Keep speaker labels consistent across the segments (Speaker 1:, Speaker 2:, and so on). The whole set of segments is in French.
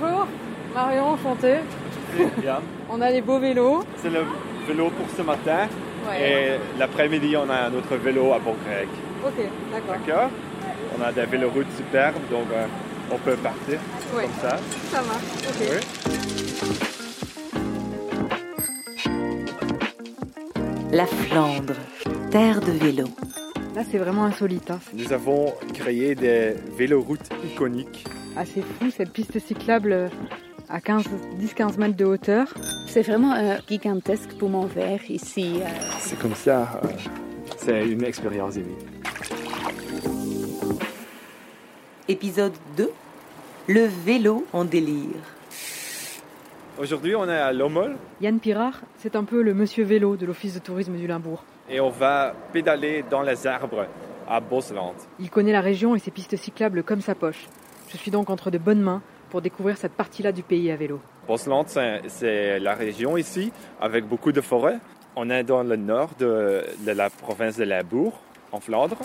Speaker 1: Bonjour, Marion, enchantée.
Speaker 2: Bien.
Speaker 1: On a les beaux vélos.
Speaker 2: C'est le vélo pour ce matin.
Speaker 1: Ouais.
Speaker 2: Et l'après-midi, on a un autre vélo à Pont-Grec.
Speaker 1: Ok, d'accord.
Speaker 2: D'accord On a des véloroutes superbes, donc euh, on peut partir
Speaker 1: Ouais.
Speaker 2: comme ça.
Speaker 1: Ça marche. Ok.
Speaker 2: Oui.
Speaker 3: La Flandre, terre de vélo.
Speaker 1: Là, c'est vraiment insolite. hein.
Speaker 2: Nous avons créé des véloroutes iconiques.
Speaker 1: C'est assez fou cette piste cyclable euh, à 15, 10-15 mètres de hauteur.
Speaker 4: C'est vraiment euh, gigantesque poumon vert ici. euh.
Speaker 2: C'est comme ça. euh, c'est une expérience unique.
Speaker 3: Épisode 2. Le vélo en délire.
Speaker 2: Aujourd'hui, on est à Lommel
Speaker 1: Yann Pirard, c'est un peu le monsieur vélo de l'Office de tourisme du Limbourg.
Speaker 2: et on va pédaler dans les arbres à Bosland.
Speaker 1: Il connaît la région et ses pistes cyclables comme sa poche. Je suis donc entre de bonnes mains pour découvrir cette partie-là du pays à vélo.
Speaker 2: Bosland, c'est la région ici, avec beaucoup de forêts. On est dans le nord de, la province de Limbourg, en Flandre.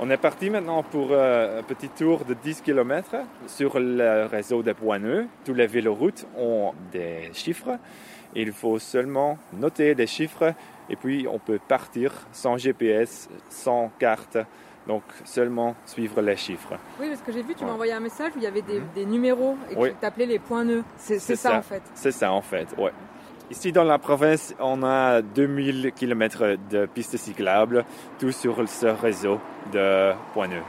Speaker 2: On est parti maintenant pour euh, un petit tour de 10 km sur le réseau des Poineux. Tous les véloroutes ont des chiffres. Il faut seulement noter les chiffres et puis on peut partir sans GPS, sans carte. Donc seulement suivre les chiffres.
Speaker 1: Oui, parce que j'ai vu, tu m'as envoyé un message où il y avait des, des numéros et
Speaker 2: Oui.
Speaker 1: tu t'appelais les points nœuds. C'est ça,
Speaker 2: ça.
Speaker 1: en fait.
Speaker 2: C'est ça en fait, ouais. Ici dans la province, on a 2000 km de pistes cyclables, tout sur ce réseau de Poineux.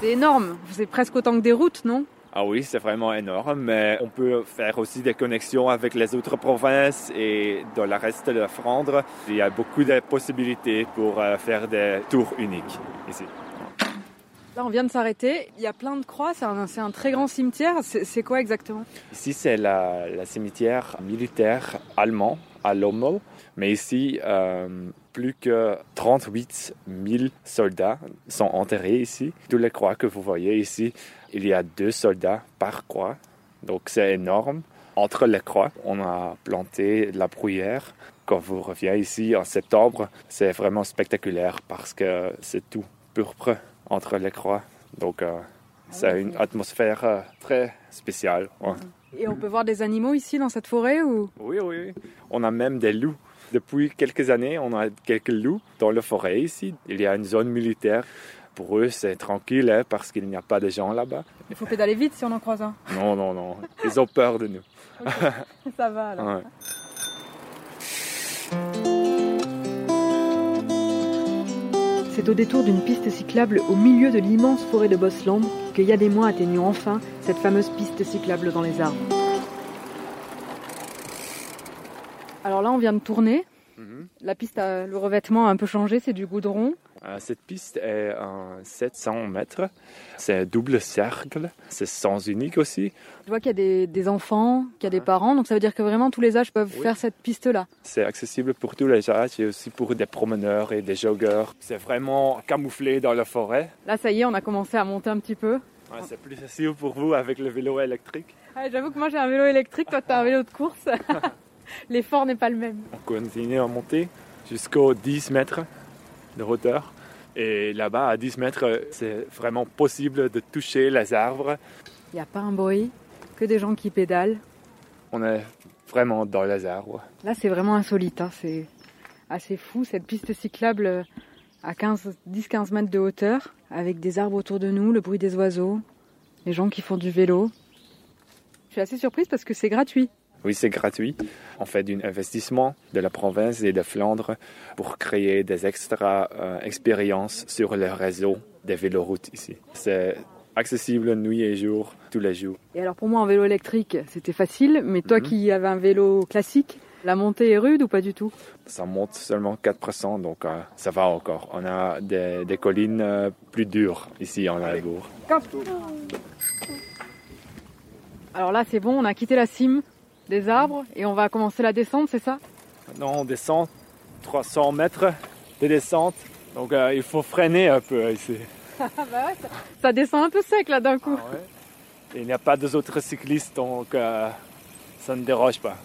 Speaker 1: C'est énorme. C'est presque autant que des routes, non?
Speaker 2: Ah oui, c'est vraiment énorme, mais on peut faire aussi des connexions avec les autres provinces et dans le reste de la Flandre. Il y a beaucoup de possibilités pour euh, faire des tours uniques ici.
Speaker 1: On vient de s'arrêter. Il y a plein de croix. C'est un, très grand cimetière. C'est quoi exactement?
Speaker 2: Ici, c'est la cimetière militaire allemand à Lommel. Mais ici, euh, plus que 38 000 soldats sont enterrés ici. Toutes les croix que vous voyez ici, il y a deux soldats par croix. Donc c'est énorme. Entre les croix, on a planté de la bruyère. Quand vous revenez ici en septembre, c'est vraiment spectaculaire parce que c'est tout pourpre entre les croix. Donc euh, c'est une atmosphère euh, très spéciale. ouais.
Speaker 1: Et on peut voir des animaux ici dans cette forêt ou?
Speaker 2: Oui, oui, oui. On a même des loups. Depuis quelques années, on a quelques loups dans la forêt ici. Il y a une zone militaire. Pour eux, c'est tranquille hein, parce qu'il n'y a pas de gens là-bas.
Speaker 1: il faut pédaler vite si on en croise un
Speaker 2: Non, non, non. Ils ont peur de nous.
Speaker 1: Ça va alors.
Speaker 2: Ouais.
Speaker 1: C'est au détour d'une piste cyclable au milieu de l'immense forêt de Bosland que il y a des mois atteignons enfin cette fameuse piste cyclable dans les arbres. Alors là, on vient de tourner.
Speaker 2: Mhm.
Speaker 1: La piste, a, le revêtement a un peu changé, c'est du goudron.
Speaker 2: Euh, Cette piste est à 700 mètres. C'est un double cercle. C'est sens unique aussi.
Speaker 1: Je vois qu'il y a des, des enfants, qu'il y a des parents, donc ça veut dire que vraiment tous les âges peuvent
Speaker 2: Oui.
Speaker 1: faire cette piste-là.
Speaker 2: C'est accessible pour tous les âges et aussi pour des promeneurs et des joggeurs. C'est vraiment camouflé dans la forêt.
Speaker 1: Là, ça y est, on a commencé à monter un petit peu.
Speaker 2: Ouais, c'est plus facile pour vous avec le vélo électrique.
Speaker 1: Ah, J'avoue que moi j'ai un vélo électrique, toi tu as un vélo de course. L'effort n'est pas le même.
Speaker 2: On continue à monter jusqu'aux 10 mètres de hauteur. Et là-bas, à 10 mètres, c'est vraiment possible de toucher les arbres.
Speaker 1: Il n'y a pas un bruit, que des gens qui pédalent.
Speaker 2: On est vraiment dans les arbres.
Speaker 1: Là, c'est vraiment insolite. hein, C'est assez fou, cette piste cyclable à 15, 10-15 mètres de hauteur, avec des arbres autour de nous, le bruit des oiseaux, les gens qui font du vélo. Je suis assez surprise parce que c'est gratuit.
Speaker 2: Oui, c'est gratuit. On fait un investissement de la province et de Flandre pour créer des extra euh, expériences sur le réseau des véloroutes ici. C'est accessible nuit et jour, tous les jours.
Speaker 1: Et alors pour moi, en vélo électrique, c'était facile, mais toi
Speaker 2: Mhm.
Speaker 1: qui avais un vélo classique, la montée est rude ou pas du tout?
Speaker 2: Ça monte seulement 4%, donc euh, ça va encore. On a des, des collines euh, plus dures ici en Limbourg.
Speaker 1: Alors là, c'est bon, on a quitté la cime des arbres et on va commencer la descente, c'est ça?
Speaker 2: Maintenant, on descend 300 mètres de descente, donc euh, il faut freiner un peu ici.
Speaker 1: Ça descend un peu sec là d'un coup.
Speaker 2: Et il n'y a pas d'autres cyclistes, donc euh, ça ne déroge pas.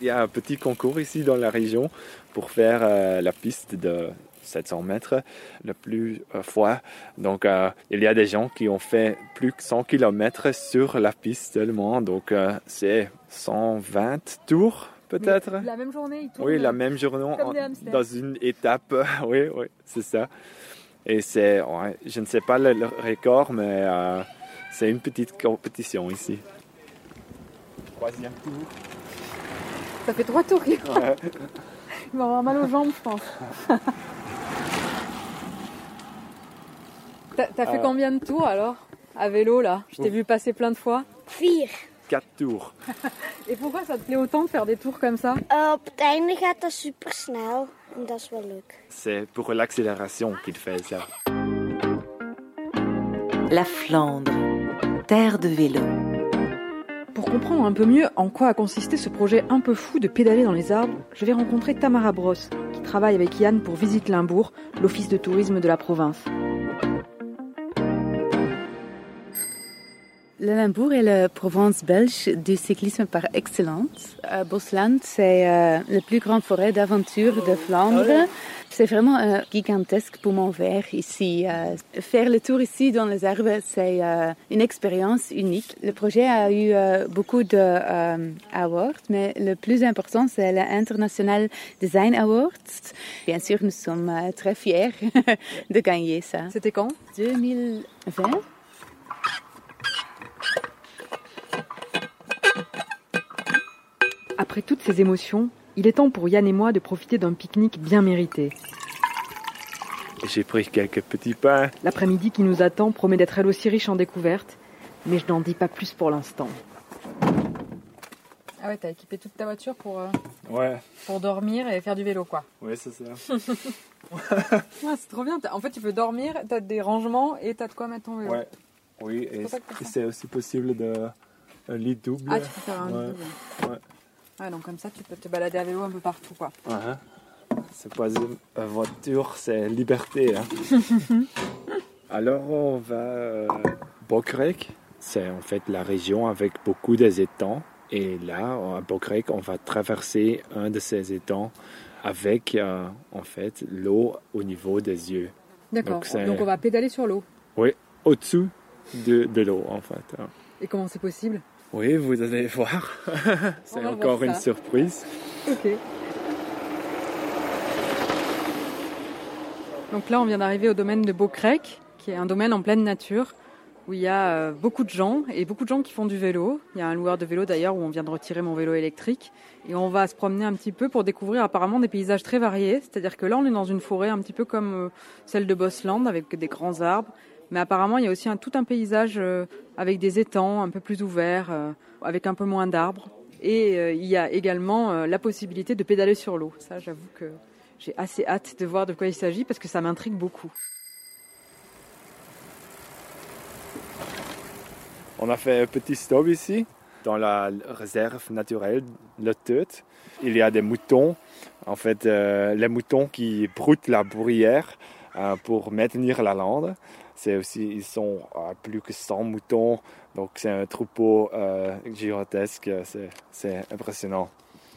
Speaker 2: Il y a un petit concours ici dans la région pour faire euh, la piste de 700 mètres le plus euh, froid. Donc, euh, il y a des gens qui ont fait plus que 100 km sur la piste seulement. Donc, euh, c'est 120 tours peut-être?
Speaker 1: La même journée, ils tournent.
Speaker 2: Oui, la même journée
Speaker 1: Comme
Speaker 2: en-
Speaker 1: des hamsters.
Speaker 2: dans une étape. oui, oui, c'est ça. Et c'est, ouais, je ne sais pas le, le record, mais euh, c'est une petite compétition ici. Troisième tour.
Speaker 1: Ça fait trois tours. Il va avoir mal aux jambes, je pense. T'as fait
Speaker 2: Euh.
Speaker 1: combien de tours alors À vélo là? Je t'ai
Speaker 2: Oh.
Speaker 1: vu passer plein de fois.
Speaker 5: Vier.
Speaker 2: Quatre tours.
Speaker 1: Et pourquoi ça te plaît autant de faire des tours comme ça?
Speaker 5: Uh, op het einde gaat dat super snel. En dat is wel leuk.
Speaker 2: C'est pour l'accélération qu'il fait ça.
Speaker 3: La Flandre, terre de vélo.
Speaker 1: Pour comprendre un peu mieux en quoi a consisté ce projet un peu fou de pédaler dans les arbres, je vais rencontrer Tamara Brosse, qui travaille avec Yann pour Visite Limbourg, l'office de tourisme de la province.
Speaker 4: Limbourg est la province belge du cyclisme par excellence. Euh, Bosland, c'est euh, la plus grande forêt d'aventure de Flandre. C'est vraiment euh, gigantesque poumon vert ici. Euh, faire le tour ici dans les arbres, c'est une expérience unique. Le projet a eu beaucoup de awards, mais le plus important, c'est l'International Design Awards. Bien sûr, nous sommes très fiers de gagner ça.
Speaker 1: C'était quand?
Speaker 4: 2020
Speaker 1: Après toutes ces émotions, il est temps pour Yann et moi de profiter d'un pique-nique bien mérité.
Speaker 2: J'ai pris quelques petits pains.
Speaker 1: L'après-midi qui nous attend promet d'être elle aussi riche en découvertes, mais je n'en dis pas plus pour l'instant. Ah ouais, t'as équipé toute ta voiture pour, euh,
Speaker 2: Ouais,
Speaker 1: pour dormir et faire du vélo, quoi.
Speaker 2: ouais, c'est ça.
Speaker 1: Ouais, c'est trop bien. En fait, tu peux dormir, t'as des rangements et t'as de quoi mettre ton vélo.
Speaker 2: Ouais. Oui, et c'est aussi possible de un lit double.
Speaker 1: Ah, tu peux faire un
Speaker 2: Ouais.
Speaker 1: double.
Speaker 2: Ouais.
Speaker 1: Donc comme ça, tu peux te balader à vélo un peu partout, quoi.
Speaker 2: Ouais. C'est pas une voiture, c'est liberté. hein. Alors on va euh, Bokrek, c'est en fait la région avec beaucoup des étangs. Et là, à Bokrek, on va traverser un de ces étangs avec euh, en fait l'eau au niveau des yeux,
Speaker 1: D'accord.
Speaker 2: Donc,
Speaker 1: on va pédaler sur l'eau.
Speaker 2: au-dessous de, de l'eau en fait. hein.
Speaker 1: Et comment c'est possible?
Speaker 2: Oui, vous allez voir. c'est encore
Speaker 1: voir
Speaker 2: une surprise.
Speaker 1: Ok. Donc là, on vient d'arriver au domaine de Beaucrec, qui est un domaine en pleine nature, où il y a euh, beaucoup de gens, et beaucoup de gens qui font du vélo. Il y a un loueur de vélo d'ailleurs, où on vient de retirer mon vélo électrique. Et on va se promener un petit peu pour découvrir apparemment des paysages très variés. C'est-à-dire que là, on est dans une forêt un petit peu comme euh, celle de Bosland, avec des grands arbres. Mais apparemment, il y a aussi tout un paysage euh, avec des étangs un peu plus ouverts, euh, avec un peu moins d'arbres. Et euh, il y a également la possibilité de pédaler sur l'eau. Ça, j'avoue que j'ai assez hâte de voir de quoi il s'agit parce que ça m'intrigue beaucoup.
Speaker 2: On a fait un petit stop ici, dans la réserve naturelle, le Teut. Il y a des moutons, en fait, les moutons qui broutent la bruyère pour maintenir la lande. C'est aussi, ils sont à plus que 100 moutons, donc c'est un troupeau euh, gigantesque, c'est- c'est impressionnant.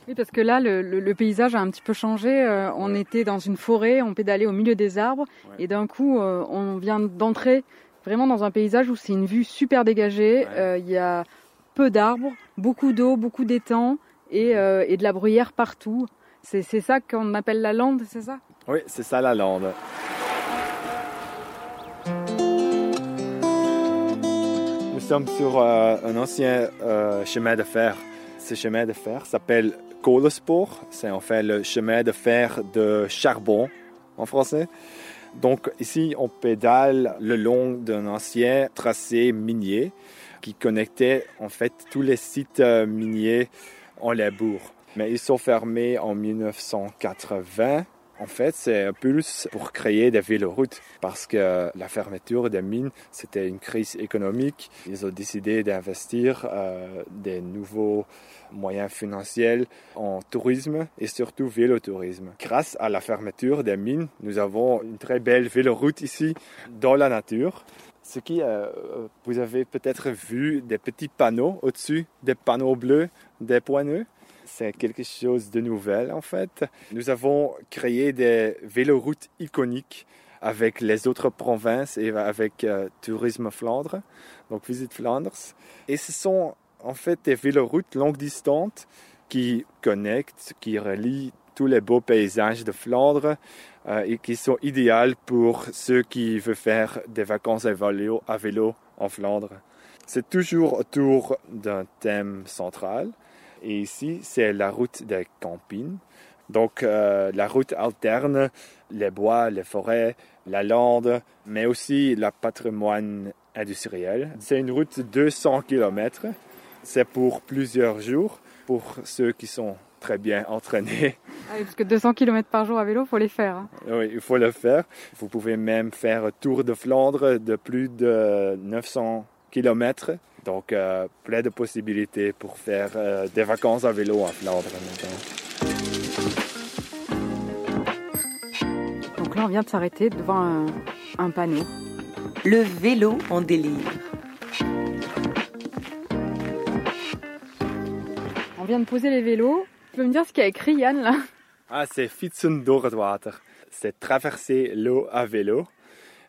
Speaker 1: Oui, parce que là, le, le- le paysage a un petit peu changé. Euh, on
Speaker 2: Ouais.
Speaker 1: était dans une forêt, on pédalait au milieu des arbres,
Speaker 2: Ouais.
Speaker 1: et d'un coup, euh, on vient d'entrer vraiment dans un paysage où c'est une vue super dégagée.
Speaker 2: Ouais.
Speaker 1: Euh, Il y a peu d'arbres, beaucoup d'eau, beaucoup d'étangs, et, euh, et de la bruyère partout. C'est c'est ça qu'on appelle la lande, c'est ça?
Speaker 2: Oui, c'est ça la lande. Sommes sur euh, un ancien euh, chemin de fer. Ce chemin de fer s'appelle Kolespoor. C'est en fait le chemin de fer de charbon en français. Donc ici, on pédale le long d'un ancien tracé minier qui connectait en fait tous les sites euh, miniers en Limbourg. Mais ils sont fermés en 1980 en fait, c'est plus pour créer des véloroutes parce que la fermeture des mines, c'était une crise économique. Ils ont décidé d'investir euh, des nouveaux moyens financiers en tourisme et surtout vélotourisme. Grâce à la fermeture des mines, nous avons une très belle véloroute ici dans la nature. Ce qui, euh, vous avez peut-être vu des petits panneaux au-dessus, des panneaux bleus, des poineux. C'est quelque chose de nouvel en fait. Nous avons créé des véloroutes iconiques avec les autres provinces et avec euh, Tourisme Flandre, donc Visite Flandre. Et ce sont en fait des véloroutes longue distance qui connectent, qui relient tous les beaux paysages de Flandre euh, et qui sont idéales pour ceux qui veulent faire des vacances à vélo en Flandre. C'est toujours autour d'un thème central. Et ici, c'est la route des campines. Donc, euh, la route alterne les bois, les forêts, la lande, mais aussi le patrimoine industriel. C'est une route de 200 km. C'est pour plusieurs jours, pour ceux qui sont très bien entraînés.
Speaker 1: Ah oui, parce que 200 km par jour à vélo, faut les faire. hein.
Speaker 2: Oui, il faut le faire. Vous pouvez même faire un tour de Flandre de plus de 900 km. Donc, euh, plein de possibilités pour faire euh, des vacances à vélo en Flandre maintenant.
Speaker 1: Donc là, on vient de s'arrêter devant un, un panneau.
Speaker 3: Le vélo en délire.
Speaker 1: On vient de poser les vélos. Tu peux me dire ce qu'il y a écrit, Yann, là?
Speaker 2: Ah, c'est fietsen door het water. C'est traverser l'eau à vélo.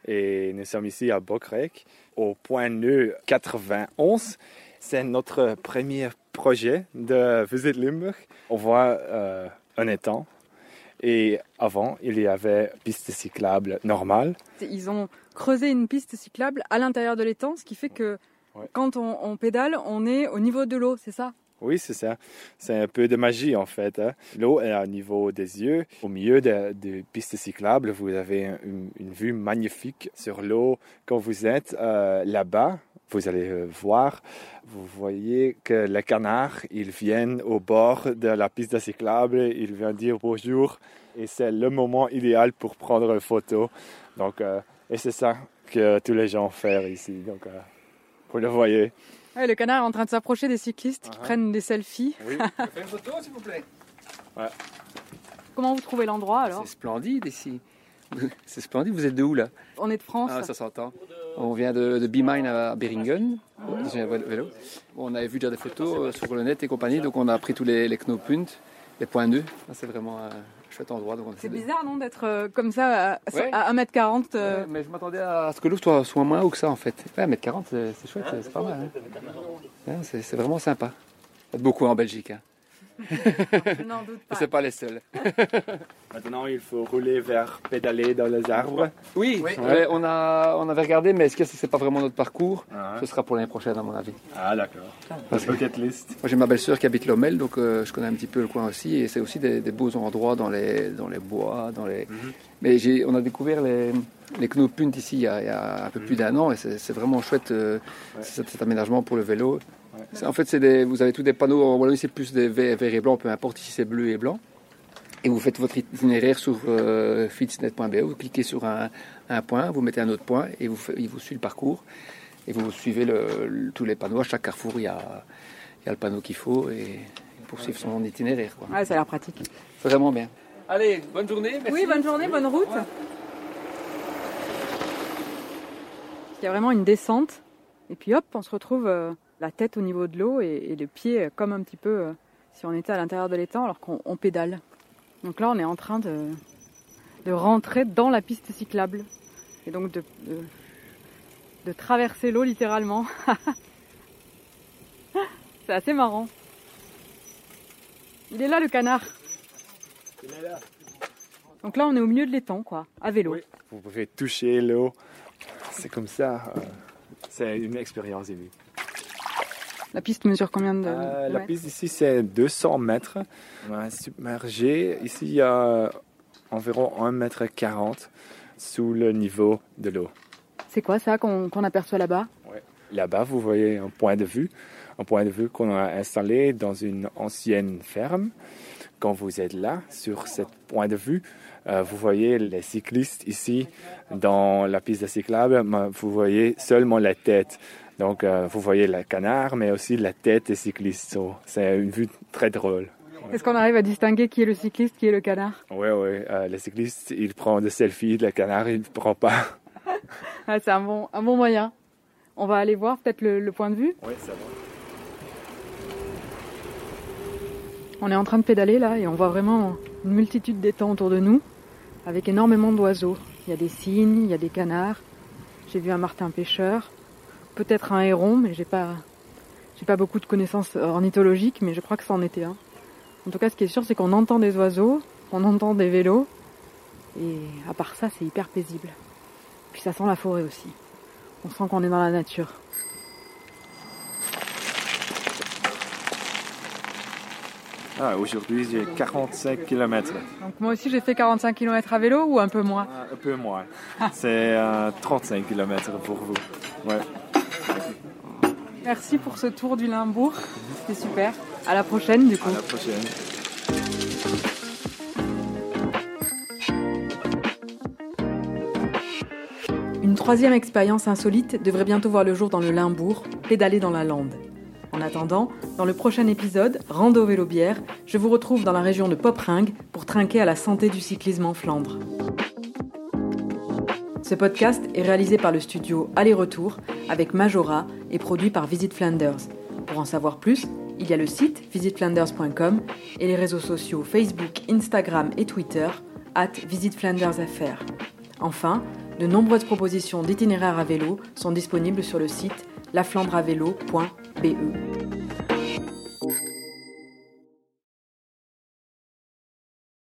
Speaker 2: Et nous sommes ici à Bokrijk, au point nœud 91. C'est notre premier projet de Visit Limburg. On voit euh, un étang. Et avant, il y avait piste cyclable normale.
Speaker 1: Ils ont creusé une piste cyclable à l'intérieur de l'étang, ce qui fait que
Speaker 2: Ouais.
Speaker 1: quand on, on pédale, on est au niveau de l'eau, c'est ça?
Speaker 2: Oui, c'est ça. C'est un peu de magie en fait. hein. L'eau est au niveau des yeux. Au milieu de, de pistes cyclables, vous avez une, vue magnifique sur l'eau. Quand vous êtes euh, là-bas, vous allez euh, voir, vous voyez que les canards, ils viennent au bord de la piste cyclable, ils viennent dire bonjour. Et c'est le moment idéal pour prendre une photo. Donc, euh, et c'est ça que tous les gens font ici. Donc, vous le voyez.
Speaker 1: Ouais, Le canard est en train de s'approcher des cyclistes qui
Speaker 2: Uh-huh.
Speaker 1: prennent des selfies.
Speaker 2: Oui.
Speaker 6: Fais une photo, s'il vous plaît.
Speaker 1: Comment vous trouvez l'endroit alors
Speaker 6: C'est splendide ici. C'est splendide. Vous êtes de où là
Speaker 1: On est de France.
Speaker 6: Ah, ça s'entend. On vient de, de B-Mine à Beringen, dans un vélo. On avait vu déjà des photos euh, sur le net et compagnie, donc on a pris tous les, les knooppunts, les points nœuds. Là, C'est vraiment un chouette endroit.
Speaker 1: C'est bizarre, non, d'être euh, comme ça à,
Speaker 6: Ouais.
Speaker 1: à 1m40 euh,
Speaker 6: Ouais, mais je m'attendais à ce que l'eau soit, soit moins haut que ça en fait. Ouais, 1m40, c'est c'est chouette, c'est- c'est pas mal. hein. C'est c'est vraiment sympa. Il y a beaucoup en Belgique. Hein.
Speaker 1: Je n'en doute pas.
Speaker 6: C'est pas les seuls.
Speaker 2: Maintenant, il faut rouler vers pédaler dans les arbres.
Speaker 6: Oui,
Speaker 2: ouais,
Speaker 6: on, a, on avait regardé, mais est-ce que c'est pas vraiment notre parcours?
Speaker 2: Ah,
Speaker 6: Ce sera pour l'année prochaine, à mon avis.
Speaker 2: Ah, d'accord. List.
Speaker 6: Moi, j'ai ma belle-sœur qui habite Lomel, donc euh, je connais un petit peu le coin aussi. Et c'est aussi des, des beaux endroits dans les, dans les bois. Dans les... Mais j'ai, on a découvert les, les knooppunts ici il y, a, il y a un peu plus d'un an. Et c'est, c'est vraiment chouette, euh, cet, cet aménagement pour le vélo. En fait, c'est des, vous avez tous des panneaux. En Wallonie, c'est plus des verts, verts et blancs, peu importe si c'est bleu et blanc. Et vous faites votre itinéraire sur euh, fitsnet.be, vous cliquez sur un, un point, vous mettez un autre point et vous, il vous suit le parcours. Et vous suivez le- le- tous les panneaux. À chaque carrefour, il y a, il y a le panneau qu'il faut et poursuivre son itinéraire. quoi.
Speaker 1: Ouais, ça a l'air pratique.
Speaker 6: Vraiment bien. Allez, bonne journée. Merci.
Speaker 1: Oui, bonne journée, bonne route. Il y a vraiment une descente. Et puis hop, on se retrouve euh, la tête au niveau de l'eau et, et les pieds comme un petit peu euh, si on était à l'intérieur de l'étang alors qu'on on pédale. Donc là, on est en train de, rentrer dans la piste cyclable. Et donc de, traverser l'eau littéralement. C'est assez marrant. Il est là le canard. Donc là, on est au milieu de l'étang, quoi, à vélo.
Speaker 2: Vous pouvez toucher l'eau. C'est comme ça. euh, C'est une expérience unique.
Speaker 1: La piste mesure combien de,
Speaker 2: Euh,
Speaker 1: de
Speaker 2: la piste ici, c'est 200 mètres. On a submergé. Ici, il y a environ 1 mètre 40 sous le niveau de l'eau.
Speaker 1: C'est quoi ça qu'on aperçoit là-bas
Speaker 2: Là-bas, vous voyez un point de vue, un point de vue qu'on a installé dans une ancienne ferme. Quand vous êtes là, sur ce point de vue, euh, vous voyez les cyclistes ici dans la piste cyclable, mais vous voyez seulement la tête. Donc, euh, vous voyez le canard, mais aussi la tête des cyclistes. C'est une vue très drôle.
Speaker 1: Est-ce qu'on arrive à distinguer qui est le cycliste, qui est le canard?
Speaker 2: Oui, oui. euh, le cycliste, il prend des selfies, le canard, il ne prend pas.
Speaker 1: Ah, C'est un bon, un bon moyen. On va aller voir peut-être le, le point de vue.
Speaker 2: Oui, c'est bon.
Speaker 1: On est en train de pédaler là et on voit vraiment une multitude d'étangs autour de nous avec énormément d'oiseaux. Il y a des cygnes, il y a des canards. J'ai vu un martin pêcheur, peut-être un héron, mais j'ai pas, j'ai pas beaucoup de connaissances ornithologiques, mais je crois que ça en était un. En tout cas, ce qui est sûr, c'est qu'on entend des oiseaux, on entend des vélos, et à part ça, c'est hyper paisible. Puis ça sent la forêt aussi. On sent qu'on est dans la nature.
Speaker 2: Ah, Aujourd'hui, j'ai 45 km.
Speaker 1: Donc moi aussi, j'ai fait 45 km à vélo ou un peu moins?
Speaker 2: Un peu moins. C'est euh, 35 km pour vous. Ouais.
Speaker 1: Merci pour ce tour du Limbourg. C'était super. À la prochaine, du coup.
Speaker 2: À la prochaine.
Speaker 1: Une troisième expérience insolite devrait bientôt voir le jour dans le Limbourg, pédaler dans la lande. En attendant, dans le prochain épisode, Rando vélo bière, je vous retrouve dans la région de Popringue pour trinquer à la santé du cyclisme en Flandre. Ce podcast est réalisé par le studio Aller-Retour avec Majora et produit par Visit Flanders. Pour en savoir plus, il y a le site visitflanders.com et les réseaux sociaux Facebook, Instagram et Twitter, at visitflandersfr. Enfin, de nombreuses propositions d'itinéraires à vélo sont disponibles sur le site laflandreavélo.be.